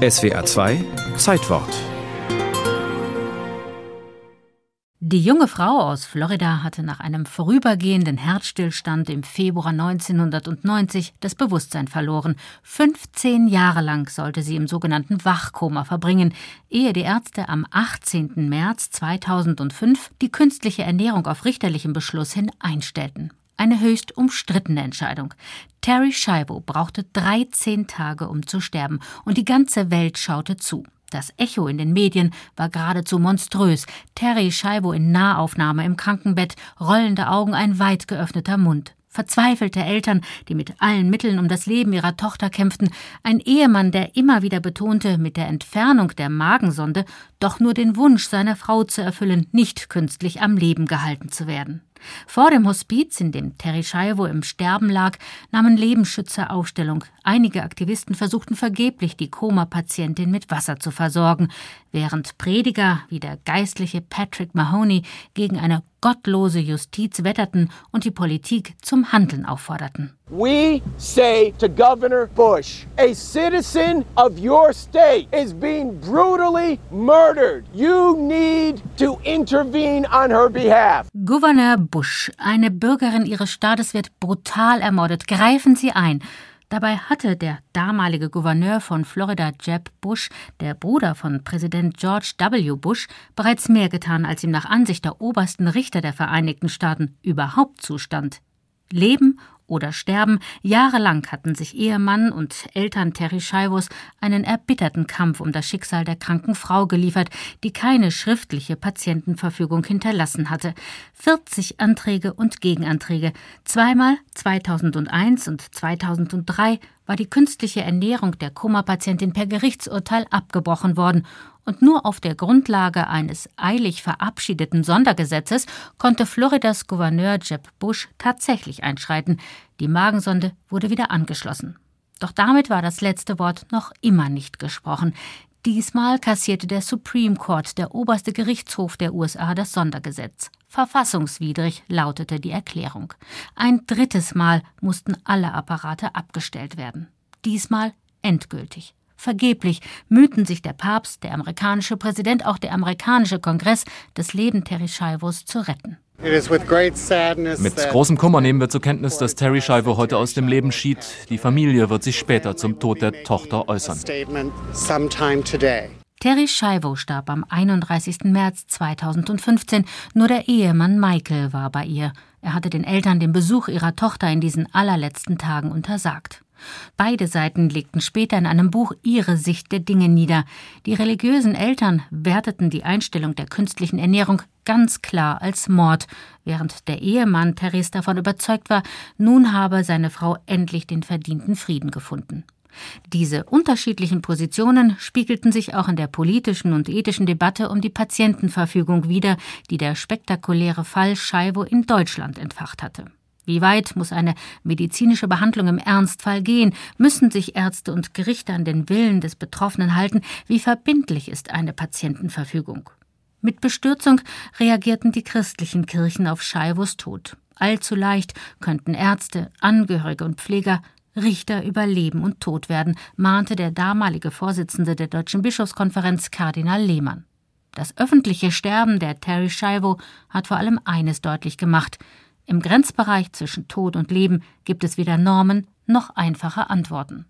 SWA 2 Zeitwort Die junge Frau aus Florida hatte nach einem vorübergehenden Herzstillstand im Februar 1990 das Bewusstsein verloren. 15 Jahre lang sollte sie im sogenannten Wachkoma verbringen, ehe die Ärzte am 18. März 2005 die künstliche Ernährung auf richterlichem Beschluss hin einstellten. Eine höchst umstrittene Entscheidung. Terry Scheibo brauchte 13 Tage, um zu sterben, und die ganze Welt schaute zu. Das Echo in den Medien war geradezu monströs. Terry Scheibo in Nahaufnahme im Krankenbett, rollende Augen, ein weit geöffneter Mund. Verzweifelte Eltern, die mit allen Mitteln um das Leben ihrer Tochter kämpften, ein Ehemann, der immer wieder betonte, mit der Entfernung der Magensonde doch nur den Wunsch seiner Frau zu erfüllen, nicht künstlich am Leben gehalten zu werden. Vor dem Hospiz, in dem Terry Scheivo im Sterben lag, nahmen Lebensschützer Aufstellung. Einige Aktivisten versuchten vergeblich, die Koma-Patientin mit Wasser zu versorgen, während Prediger wie der geistliche Patrick Mahoney gegen eine gottlose Justiz wetterten und die Politik zum Handeln aufforderten. We say to Governor Bush, a citizen of your state is being brutally murdered. You need to intervene on her behalf. Gouverneur Bush, eine Bürgerin Ihres Staates wird brutal ermordet. Greifen Sie ein. Dabei hatte der damalige Gouverneur von Florida, Jeb Bush, der Bruder von Präsident George W. Bush, bereits mehr getan, als ihm nach Ansicht der obersten Richter der Vereinigten Staaten überhaupt zustand. Leben oder sterben. Jahrelang hatten sich Ehemann und Eltern Terry Scheivos einen erbitterten Kampf um das Schicksal der kranken Frau geliefert, die keine schriftliche Patientenverfügung hinterlassen hatte. 40 Anträge und Gegenanträge. Zweimal 2001 und 2003 war die künstliche Ernährung der Koma-Patientin per Gerichtsurteil abgebrochen worden und nur auf der Grundlage eines eilig verabschiedeten Sondergesetzes konnte Floridas Gouverneur Jeb Bush tatsächlich einschreiten. Die Magensonde wurde wieder angeschlossen. Doch damit war das letzte Wort noch immer nicht gesprochen. Diesmal kassierte der Supreme Court, der oberste Gerichtshof der USA, das Sondergesetz. Verfassungswidrig lautete die Erklärung. Ein drittes Mal mussten alle Apparate abgestellt werden. Diesmal endgültig. Vergeblich mühten sich der Papst, der amerikanische Präsident, auch der amerikanische Kongress, das Leben Terry Scheivos zu retten. Mit großem Kummer nehmen wir zur Kenntnis, dass Terry Scheibe heute aus dem Leben schied. Die Familie wird sich später zum Tod der Tochter äußern. Terry Scheivo starb am 31. März 2015. Nur der Ehemann Michael war bei ihr. Er hatte den Eltern den Besuch ihrer Tochter in diesen allerletzten Tagen untersagt. Beide Seiten legten später in einem Buch ihre Sicht der Dinge nieder. Die religiösen Eltern werteten die Einstellung der künstlichen Ernährung ganz klar als Mord, während der Ehemann Therese davon überzeugt war, nun habe seine Frau endlich den verdienten Frieden gefunden. Diese unterschiedlichen Positionen spiegelten sich auch in der politischen und ethischen Debatte um die Patientenverfügung wider, die der spektakuläre Fall Scheibo in Deutschland entfacht hatte. Wie weit muss eine medizinische Behandlung im Ernstfall gehen? Müssen sich Ärzte und Gerichte an den Willen des Betroffenen halten? Wie verbindlich ist eine Patientenverfügung? Mit Bestürzung reagierten die christlichen Kirchen auf Scheivos Tod. Allzu leicht könnten Ärzte, Angehörige und Pfleger Richter über Leben und Tod werden, mahnte der damalige Vorsitzende der Deutschen Bischofskonferenz Kardinal Lehmann. Das öffentliche Sterben der Terry Scheivo hat vor allem eines deutlich gemacht. Im Grenzbereich zwischen Tod und Leben gibt es weder Normen noch einfache Antworten.